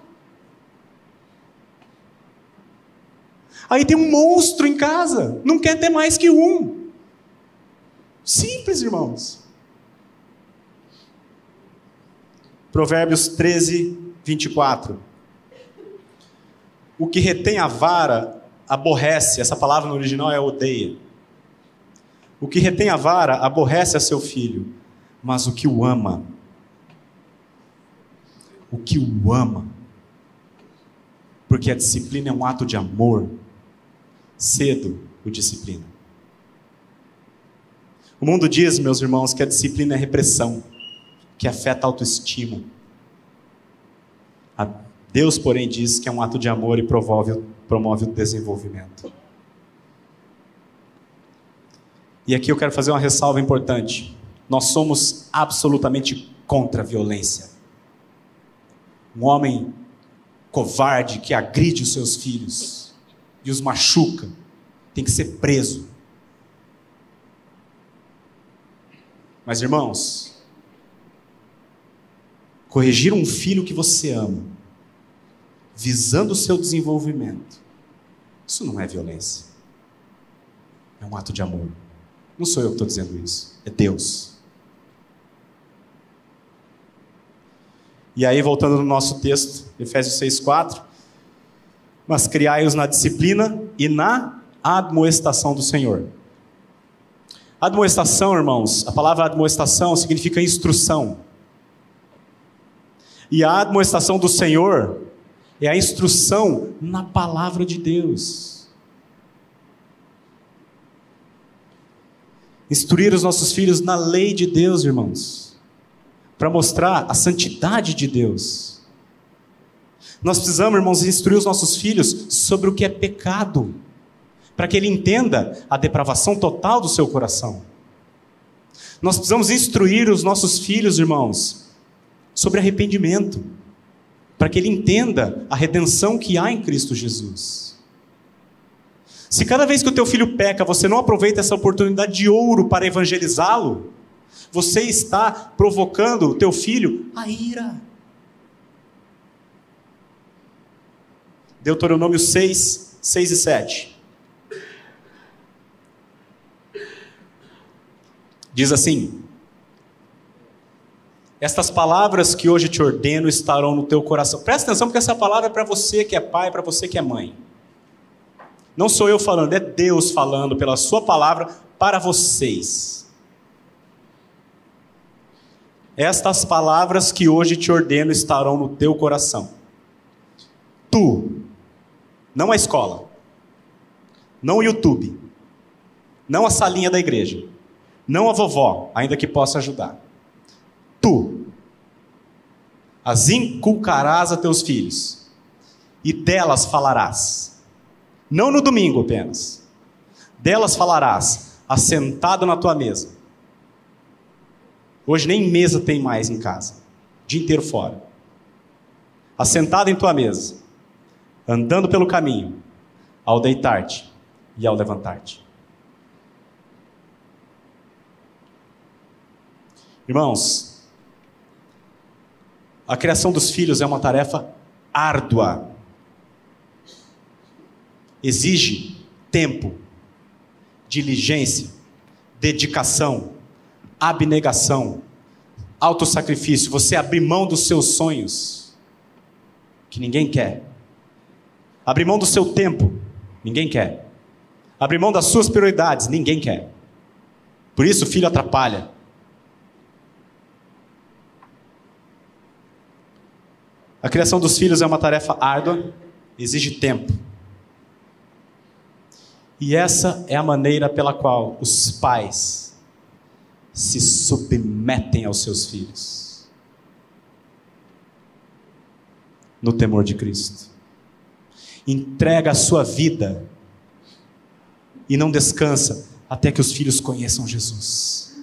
Aí tem um monstro em casa, não quer ter mais que um. Simples, irmãos. Provérbios 13, 24. O que retém a vara aborrece, essa palavra no original é odeia. O que retém a vara aborrece a seu filho, mas o que o ama, o que o ama, porque a disciplina é um ato de amor, cedo o disciplina. O mundo diz, meus irmãos, que a disciplina é repressão, que afeta a autoestima. A Deus, porém, diz que é um ato de amor e promove, promove o desenvolvimento. E aqui eu quero fazer uma ressalva importante. Nós somos absolutamente contra a violência. Um homem covarde que agride os seus filhos e os machuca tem que ser preso. Mas irmãos, corrigir um filho que você ama visando o seu desenvolvimento. Isso não é violência. É um ato de amor. Não sou eu que estou dizendo isso, é Deus. E aí, voltando no nosso texto, Efésios 6,4. Mas criai-os na disciplina e na admoestação do Senhor. Admoestação, irmãos, a palavra admoestação significa instrução. E a admoestação do Senhor é a instrução na palavra de Deus. Instruir os nossos filhos na lei de Deus, irmãos, para mostrar a santidade de Deus. Nós precisamos, irmãos, instruir os nossos filhos sobre o que é pecado, para que ele entenda a depravação total do seu coração. Nós precisamos instruir os nossos filhos, irmãos, sobre arrependimento para que ele entenda a redenção que há em Cristo Jesus. Se cada vez que o teu filho peca, você não aproveita essa oportunidade de ouro para evangelizá-lo, você está provocando o teu filho a ira. Deuteronômio 6, 6 e 7. Diz assim: estas palavras que hoje te ordeno estarão no teu coração. Presta atenção, porque essa palavra é para você que é pai, para você que é mãe. Não sou eu falando, é Deus falando pela Sua palavra para vocês. Estas palavras que hoje te ordeno estarão no teu coração. Tu, não a escola. não o YouTube, não a salinha da igreja, não a vovó, ainda que possa ajudar. Tu as inculcarás a teus filhos, e delas falarás. Não no domingo apenas. Delas falarás, assentado na tua mesa. Hoje nem mesa tem mais em casa, dia inteiro fora. Assentado em tua mesa, andando pelo caminho, ao deitar-te e ao levantar-te. Irmãos, a criação dos filhos é uma tarefa árdua. Exige tempo, diligência, dedicação, abnegação, autossacrifício, você abrir mão dos seus sonhos, que ninguém quer. Abrir mão do seu tempo, ninguém quer. Abrir mão das suas prioridades, ninguém quer. Por isso filho atrapalha. A criação dos filhos é uma tarefa árdua, exige tempo. E essa é a maneira pela qual os pais se submetem aos seus filhos. No temor de Cristo. Entrega a sua vida e não descansa até que os filhos conheçam Jesus.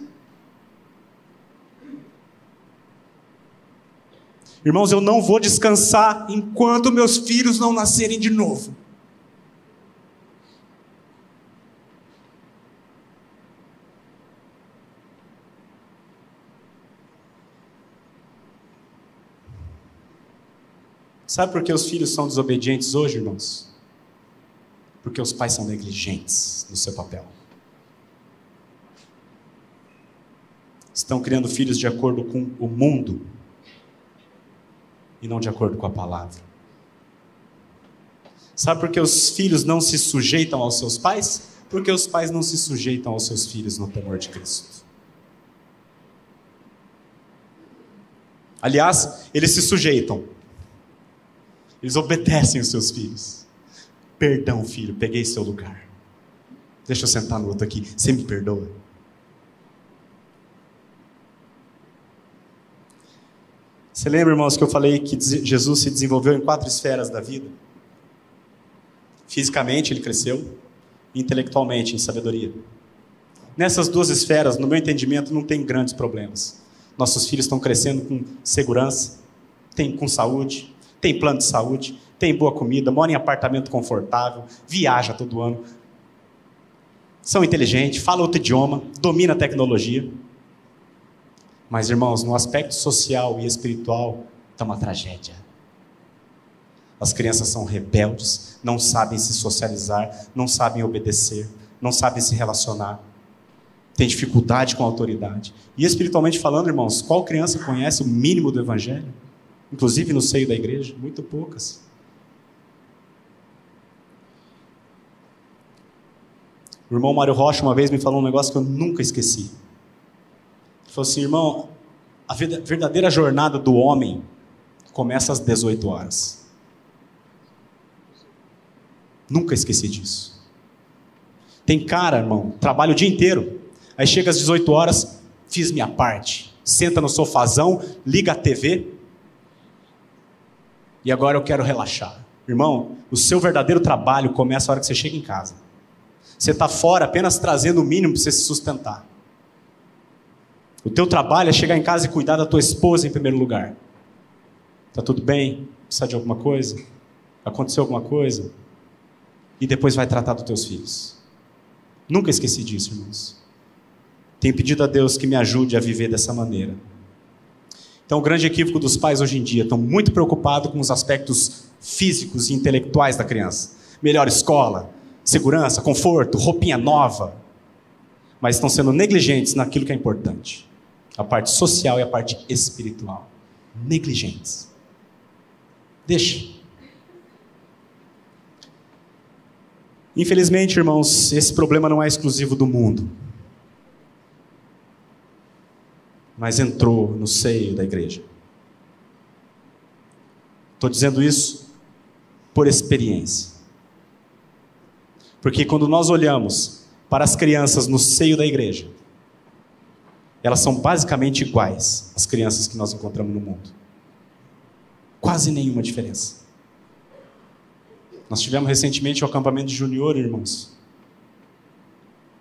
Irmãos, eu não vou descansar enquanto meus filhos não nascerem de novo. Sabe por que os filhos são desobedientes hoje, irmãos? Porque os pais são negligentes no seu papel. Estão criando filhos de acordo com o mundo e não de acordo com a palavra. Sabe por que os filhos não se sujeitam aos seus pais? Porque os pais não se sujeitam aos seus filhos no temor de Cristo. Aliás, eles se sujeitam. Eles obedecem os seus filhos. Perdão, filho, peguei seu lugar. Deixa eu sentar no outro aqui. Você me perdoa? Você lembra, irmãos, que eu falei que Jesus se desenvolveu em quatro esferas da vida? Fisicamente, ele cresceu, intelectualmente, em sabedoria. Nessas duas esferas, no meu entendimento, não tem grandes problemas. Nossos filhos estão crescendo com segurança, tem com saúde, tem plano de saúde, tem boa comida, mora em apartamento confortável, viaja todo ano. São inteligentes, falam outro idioma, domina a tecnologia. Mas, irmãos, no aspecto social e espiritual, está uma tragédia. As crianças são rebeldes, não sabem se socializar, não sabem obedecer, não sabem se relacionar, têm dificuldade com a autoridade. E espiritualmente falando, irmãos, qual criança conhece o mínimo do Evangelho? Inclusive no seio da igreja? Muito poucas. O irmão Mário Rocha uma vez me falou um negócio que eu nunca esqueci falou assim, irmão, a verdadeira jornada do homem começa às 18 horas. Nunca esqueci disso. Tem cara, irmão, trabalha o dia inteiro. Aí chega às 18 horas, fiz minha parte. Senta no sofazão, liga a TV. E agora eu quero relaxar. Irmão, o seu verdadeiro trabalho começa a hora que você chega em casa. Você está fora apenas trazendo o mínimo para você se sustentar. O teu trabalho é chegar em casa e cuidar da tua esposa em primeiro lugar. Tá tudo bem? Precisa de alguma coisa? Aconteceu alguma coisa? E depois vai tratar dos teus filhos. Nunca esqueci disso, irmãos. Tenho pedido a Deus que me ajude a viver dessa maneira. Então, o grande equívoco dos pais hoje em dia estão muito preocupados com os aspectos físicos e intelectuais da criança. Melhor escola, segurança, conforto, roupinha nova. Mas estão sendo negligentes naquilo que é importante a parte social e a parte espiritual. Negligentes. Deixa. Infelizmente, irmãos, esse problema não é exclusivo do mundo. Mas entrou no seio da igreja. Estou dizendo isso por experiência. Porque quando nós olhamos para as crianças no seio da igreja, elas são basicamente iguais às crianças que nós encontramos no mundo. Quase nenhuma diferença. Nós tivemos recentemente o acampamento de junior, irmãos.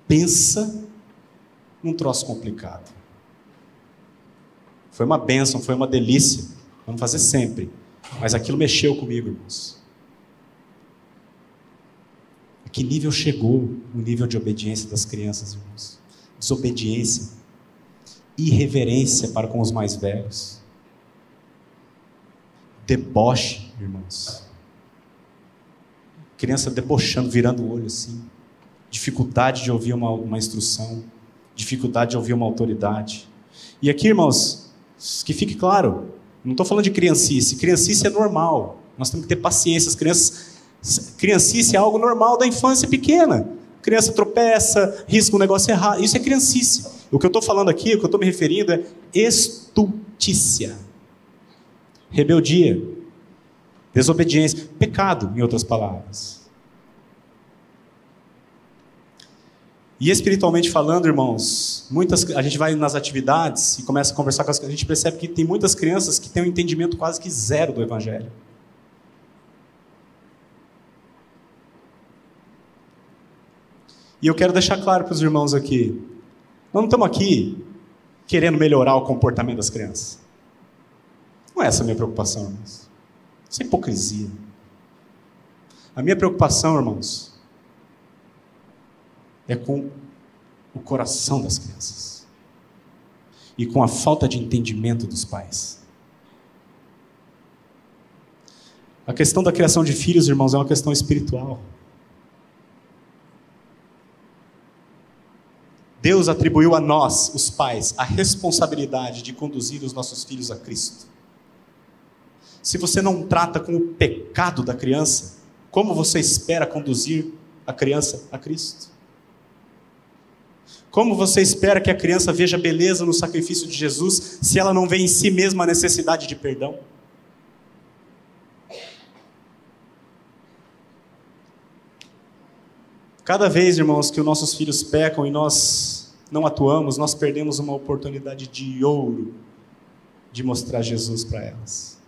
Pensa num troço complicado. Foi uma bênção, foi uma delícia. Vamos fazer sempre. Mas aquilo mexeu comigo, irmãos. A que nível chegou o nível de obediência das crianças, irmãos? Desobediência, irreverência para com os mais velhos, deboche, irmãos. Criança debochando, virando o olho assim, dificuldade de ouvir uma, uma instrução, dificuldade de ouvir uma autoridade. E aqui, irmãos, que fique claro, não estou falando de criancice. Criancice é normal. Nós temos que ter paciência. As crianças, criancice é algo normal da infância pequena. Criança tropeça, risca um negócio errado. Isso é criancice. O que eu estou falando aqui, o que eu estou me referindo é estultícia, rebeldia, desobediência, pecado, em outras palavras. E espiritualmente falando, irmãos, muitas, a gente vai nas atividades e começa a conversar com as a gente percebe que tem muitas crianças que têm um entendimento quase que zero do Evangelho. E eu quero deixar claro para os irmãos aqui: nós não estamos aqui querendo melhorar o comportamento das crianças. Não é essa a minha preocupação, irmãos. Isso é hipocrisia. A minha preocupação, irmãos, é com o coração das crianças e com a falta de entendimento dos pais. A questão da criação de filhos, irmãos, é uma questão espiritual. Deus atribuiu a nós, os pais, a responsabilidade de conduzir os nossos filhos a Cristo. Se você não trata com o pecado da criança, como você espera conduzir a criança a Cristo? Como você espera que a criança veja beleza no sacrifício de Jesus se ela não vê em si mesma a necessidade de perdão? Cada vez, irmãos, que os nossos filhos pecam e nós não atuamos, nós perdemos uma oportunidade de ouro de mostrar Jesus para elas.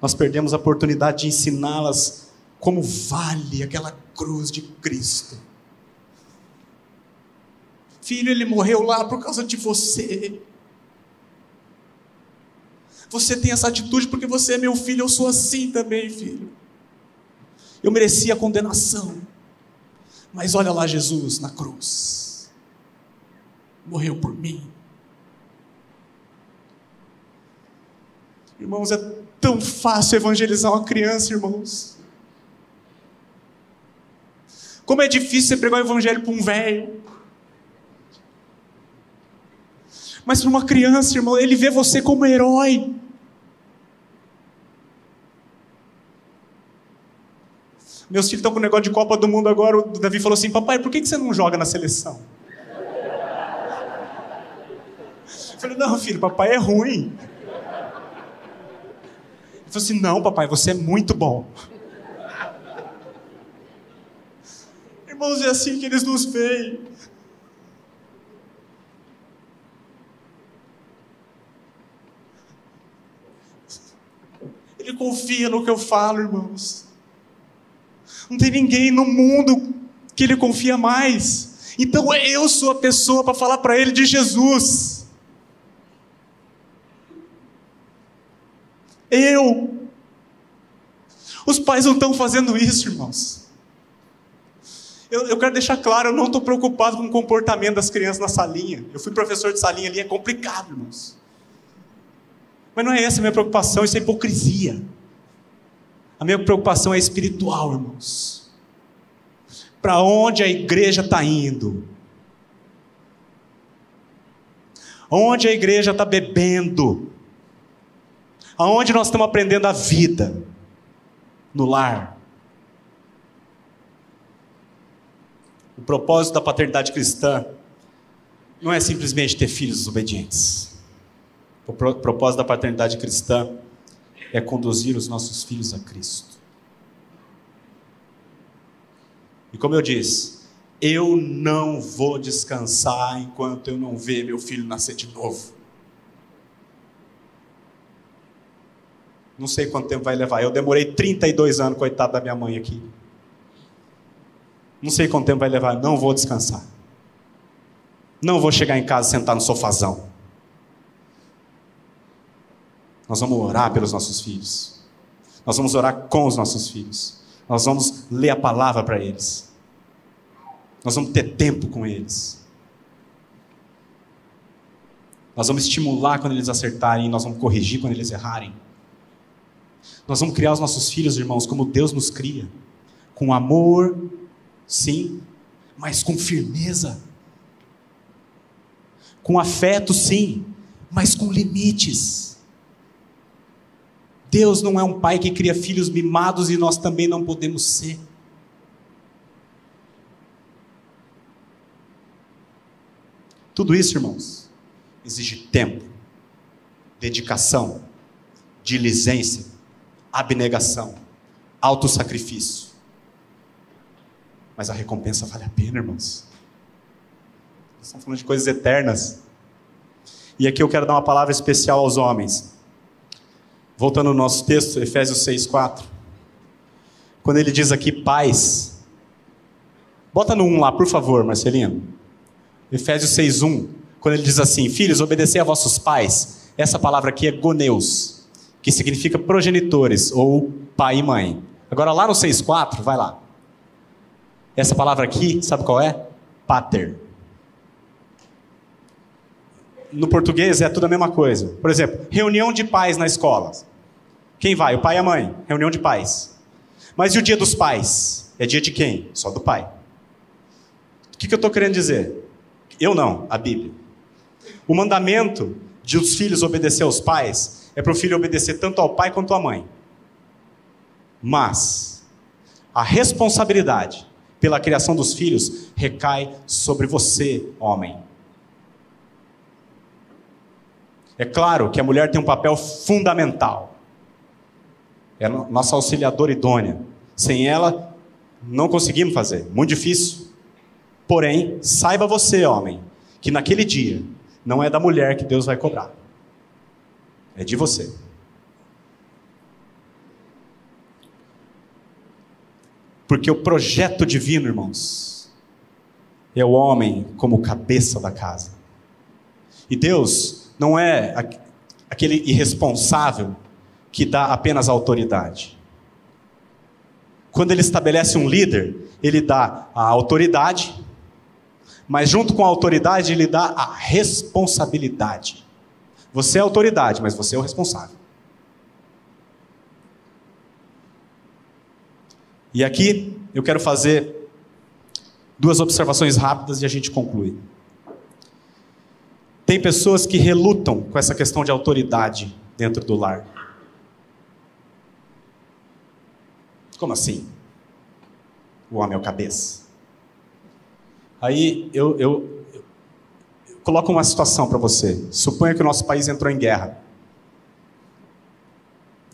Nós perdemos a oportunidade de ensiná-las como vale aquela cruz de Cristo Filho, ele morreu lá por causa de você. Você tem essa atitude porque você é meu filho, eu sou assim também, filho. Eu merecia condenação. Mas olha lá Jesus na cruz. Morreu por mim. Irmãos, é tão fácil evangelizar uma criança, irmãos. Como é difícil você pregar o evangelho para um velho. Mas para uma criança, irmão, ele vê você como herói. Meus filhos estão com o negócio de Copa do Mundo agora. O Davi falou assim: Papai, por que você não joga na seleção? Eu falei: Não, filho, papai é ruim. Ele falou assim: Não, papai, você é muito bom. Irmãos, é assim que eles nos veem. Ele confia no que eu falo, irmãos. Não tem ninguém no mundo que ele confia mais. Então eu sou a pessoa para falar para ele de Jesus. Eu. Os pais não estão fazendo isso, irmãos. Eu, eu quero deixar claro, eu não estou preocupado com o comportamento das crianças na salinha. Eu fui professor de salinha ali, é complicado, irmãos. Mas não é essa a minha preocupação, isso é hipocrisia. A minha preocupação é espiritual, irmãos. Para onde a igreja está indo? Onde a igreja está bebendo? Aonde nós estamos aprendendo a vida? No lar. O propósito da paternidade cristã não é simplesmente ter filhos obedientes. O propósito da paternidade cristã é conduzir os nossos filhos a Cristo. E como eu disse, eu não vou descansar enquanto eu não ver meu filho nascer de novo. Não sei quanto tempo vai levar. Eu demorei 32 anos, coitado da minha mãe aqui. Não sei quanto tempo vai levar. Não vou descansar. Não vou chegar em casa sentar no sofazão. Nós vamos orar pelos nossos filhos. Nós vamos orar com os nossos filhos. Nós vamos ler a palavra para eles. Nós vamos ter tempo com eles. Nós vamos estimular quando eles acertarem, nós vamos corrigir quando eles errarem. Nós vamos criar os nossos filhos, irmãos, como Deus nos cria, com amor, sim, mas com firmeza. Com afeto, sim, mas com limites. Deus não é um pai que cria filhos mimados e nós também não podemos ser. Tudo isso, irmãos, exige tempo, dedicação, diligência, abnegação, autossacrifício. Mas a recompensa vale a pena, irmãos. Nós estamos falando de coisas eternas. E aqui eu quero dar uma palavra especial aos homens. Voltando ao nosso texto, Efésios 6,4. Quando ele diz aqui paz. Bota no 1 lá, por favor, Marcelino. Efésios 6,1. Quando ele diz assim: Filhos, obedecei a vossos pais. Essa palavra aqui é goneus, que significa progenitores, ou pai e mãe. Agora lá no 6,4, vai lá. Essa palavra aqui, sabe qual é? Pater. No português é tudo a mesma coisa. Por exemplo, reunião de pais na escola. Quem vai? O pai e a mãe. Reunião de pais. Mas e o dia dos pais? É dia de quem? Só do pai. O que, que eu estou querendo dizer? Eu não, a Bíblia. O mandamento de os filhos obedecer aos pais é para o filho obedecer tanto ao pai quanto à mãe. Mas a responsabilidade pela criação dos filhos recai sobre você, homem. É claro que a mulher tem um papel fundamental. É nossa auxiliadora idônea. Sem ela, não conseguimos fazer. Muito difícil. Porém, saiba você, homem, que naquele dia não é da mulher que Deus vai cobrar. É de você. Porque o projeto divino, irmãos, é o homem como cabeça da casa. E Deus não é aquele irresponsável que dá apenas autoridade. Quando ele estabelece um líder, ele dá a autoridade, mas junto com a autoridade, ele dá a responsabilidade. Você é a autoridade, mas você é o responsável. E aqui eu quero fazer duas observações rápidas e a gente conclui. Tem pessoas que relutam com essa questão de autoridade dentro do lar. Como assim? O homem é o cabeça. Aí eu, eu, eu coloco uma situação para você. Suponha que o nosso país entrou em guerra.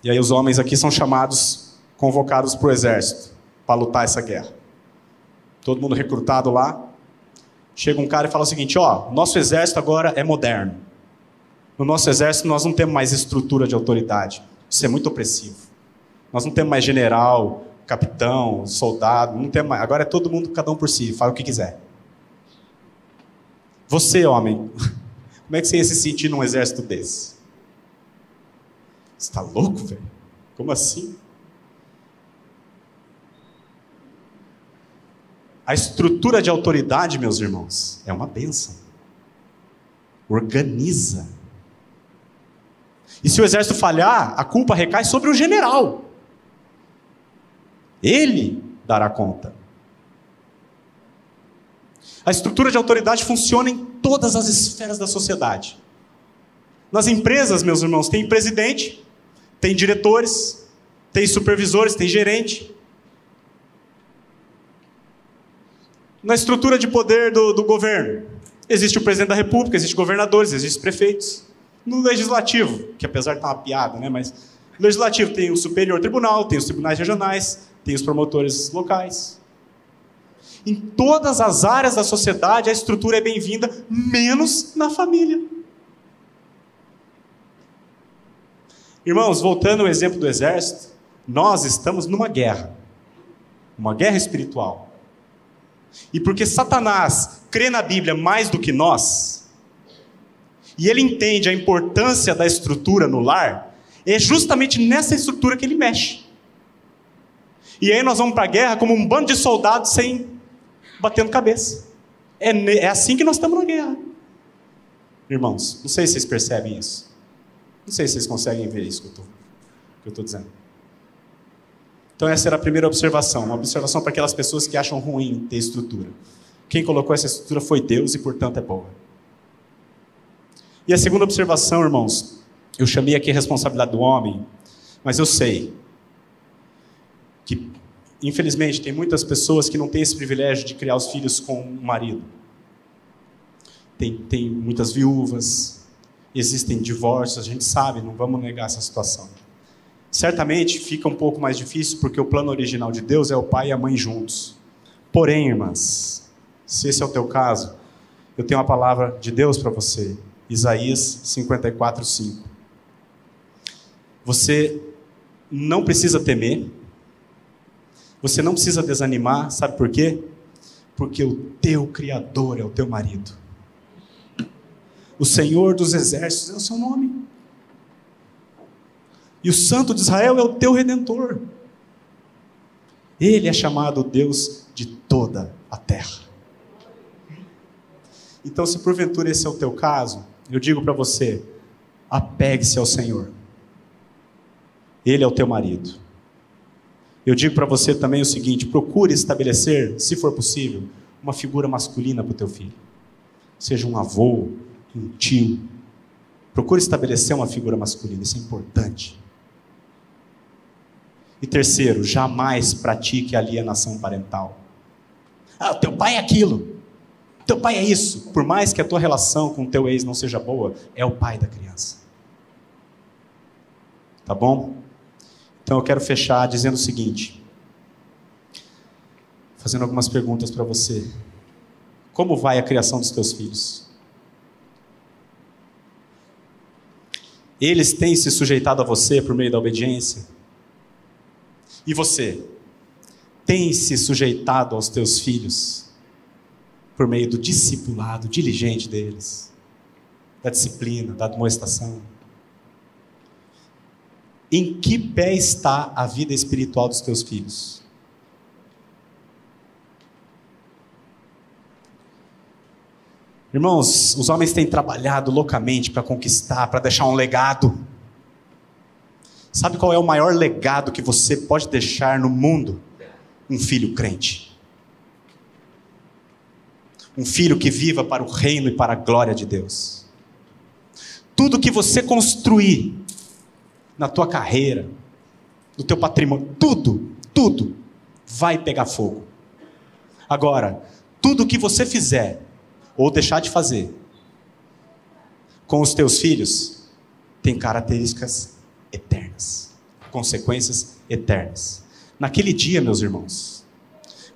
E aí os homens aqui são chamados convocados para o exército para lutar essa guerra. Todo mundo recrutado lá. Chega um cara e fala o seguinte: ó, nosso exército agora é moderno. No nosso exército nós não temos mais estrutura de autoridade. Isso é muito opressivo. Nós não temos mais general, capitão, soldado, não temos mais. Agora é todo mundo cada um por si, faz o que quiser. Você, homem, como é que você ia se sentir num exército desse? Você está louco, velho? Como assim? A estrutura de autoridade, meus irmãos, é uma benção. Organiza. E se o exército falhar, a culpa recai sobre o general. Ele dará conta. A estrutura de autoridade funciona em todas as esferas da sociedade. Nas empresas, meus irmãos, tem presidente, tem diretores, tem supervisores, tem gerente. Na estrutura de poder do, do governo. Existe o presidente da república, existe governadores, existem prefeitos. No legislativo, que apesar de estar uma piada, né, mas no legislativo tem o superior tribunal, tem os tribunais regionais, tem os promotores locais. Em todas as áreas da sociedade, a estrutura é bem-vinda, menos na família. Irmãos, voltando ao exemplo do exército, nós estamos numa guerra, uma guerra espiritual. E porque Satanás crê na Bíblia mais do que nós, e ele entende a importância da estrutura no lar, é justamente nessa estrutura que ele mexe. E aí nós vamos para a guerra como um bando de soldados sem batendo cabeça. É, é assim que nós estamos na guerra. Irmãos, não sei se vocês percebem isso. Não sei se vocês conseguem ver isso que eu estou dizendo. Então, essa era a primeira observação. Uma observação para aquelas pessoas que acham ruim ter estrutura. Quem colocou essa estrutura foi Deus e, portanto, é boa. E a segunda observação, irmãos, eu chamei aqui a responsabilidade do homem, mas eu sei que Infelizmente, tem muitas pessoas que não têm esse privilégio de criar os filhos com um marido. Tem, tem muitas viúvas, existem divórcios, a gente sabe, não vamos negar essa situação. Certamente fica um pouco mais difícil porque o plano original de Deus é o pai e a mãe juntos. Porém, irmãs, se esse é o teu caso, eu tenho uma palavra de Deus para você. Isaías 54, 5. Você não precisa temer, você não precisa desanimar, sabe por quê? Porque o teu Criador é o teu marido. O Senhor dos Exércitos é o seu nome. E o Santo de Israel é o teu redentor. Ele é chamado Deus de toda a terra. Então, se porventura esse é o teu caso, eu digo para você: apegue-se ao Senhor. Ele é o teu marido. Eu digo para você também o seguinte: procure estabelecer, se for possível, uma figura masculina para o teu filho. Seja um avô, um tio. Procure estabelecer uma figura masculina, isso é importante. E terceiro, jamais pratique alienação parental. Ah, teu pai é aquilo. Teu pai é isso. Por mais que a tua relação com teu ex não seja boa, é o pai da criança. Tá bom? Então eu quero fechar dizendo o seguinte: fazendo algumas perguntas para você. Como vai a criação dos teus filhos? Eles têm se sujeitado a você por meio da obediência? E você? Tem se sujeitado aos teus filhos por meio do discipulado diligente deles, da disciplina, da admoestação? Em que pé está a vida espiritual dos teus filhos? Irmãos, os homens têm trabalhado loucamente para conquistar, para deixar um legado. Sabe qual é o maior legado que você pode deixar no mundo? Um filho crente. Um filho que viva para o reino e para a glória de Deus. Tudo que você construir na tua carreira, no teu patrimônio, tudo, tudo vai pegar fogo. Agora, tudo que você fizer ou deixar de fazer com os teus filhos tem características eternas, consequências eternas. Naquele dia, meus irmãos,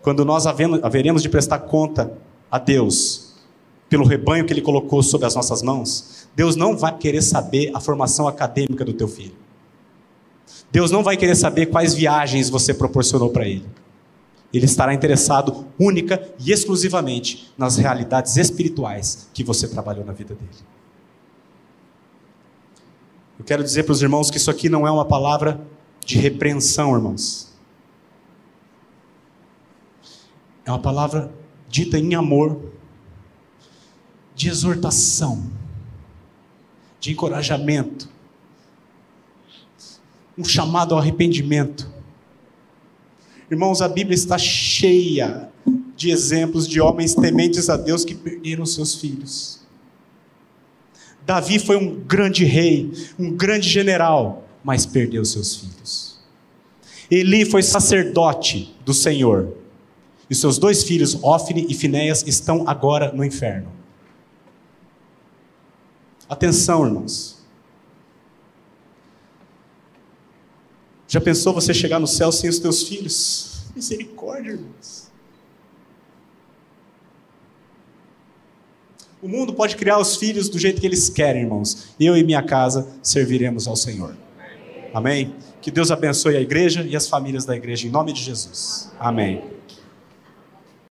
quando nós haveremos de prestar conta a Deus pelo rebanho que Ele colocou sob as nossas mãos, Deus não vai querer saber a formação acadêmica do teu filho. Deus não vai querer saber quais viagens você proporcionou para ele. Ele estará interessado única e exclusivamente nas realidades espirituais que você trabalhou na vida dele. Eu quero dizer para os irmãos que isso aqui não é uma palavra de repreensão, irmãos. É uma palavra dita em amor, de exortação, de encorajamento, um chamado ao arrependimento. Irmãos, a Bíblia está cheia de exemplos de homens tementes a Deus que perderam seus filhos. Davi foi um grande rei, um grande general, mas perdeu seus filhos. Eli foi sacerdote do Senhor. E seus dois filhos, Ofne e Finéias, estão agora no inferno. Atenção, irmãos. Já pensou você chegar no céu sem os teus filhos? Misericórdia, irmãos. O mundo pode criar os filhos do jeito que eles querem, irmãos. Eu e minha casa serviremos ao Senhor. Amém? Que Deus abençoe a igreja e as famílias da igreja, em nome de Jesus. Amém.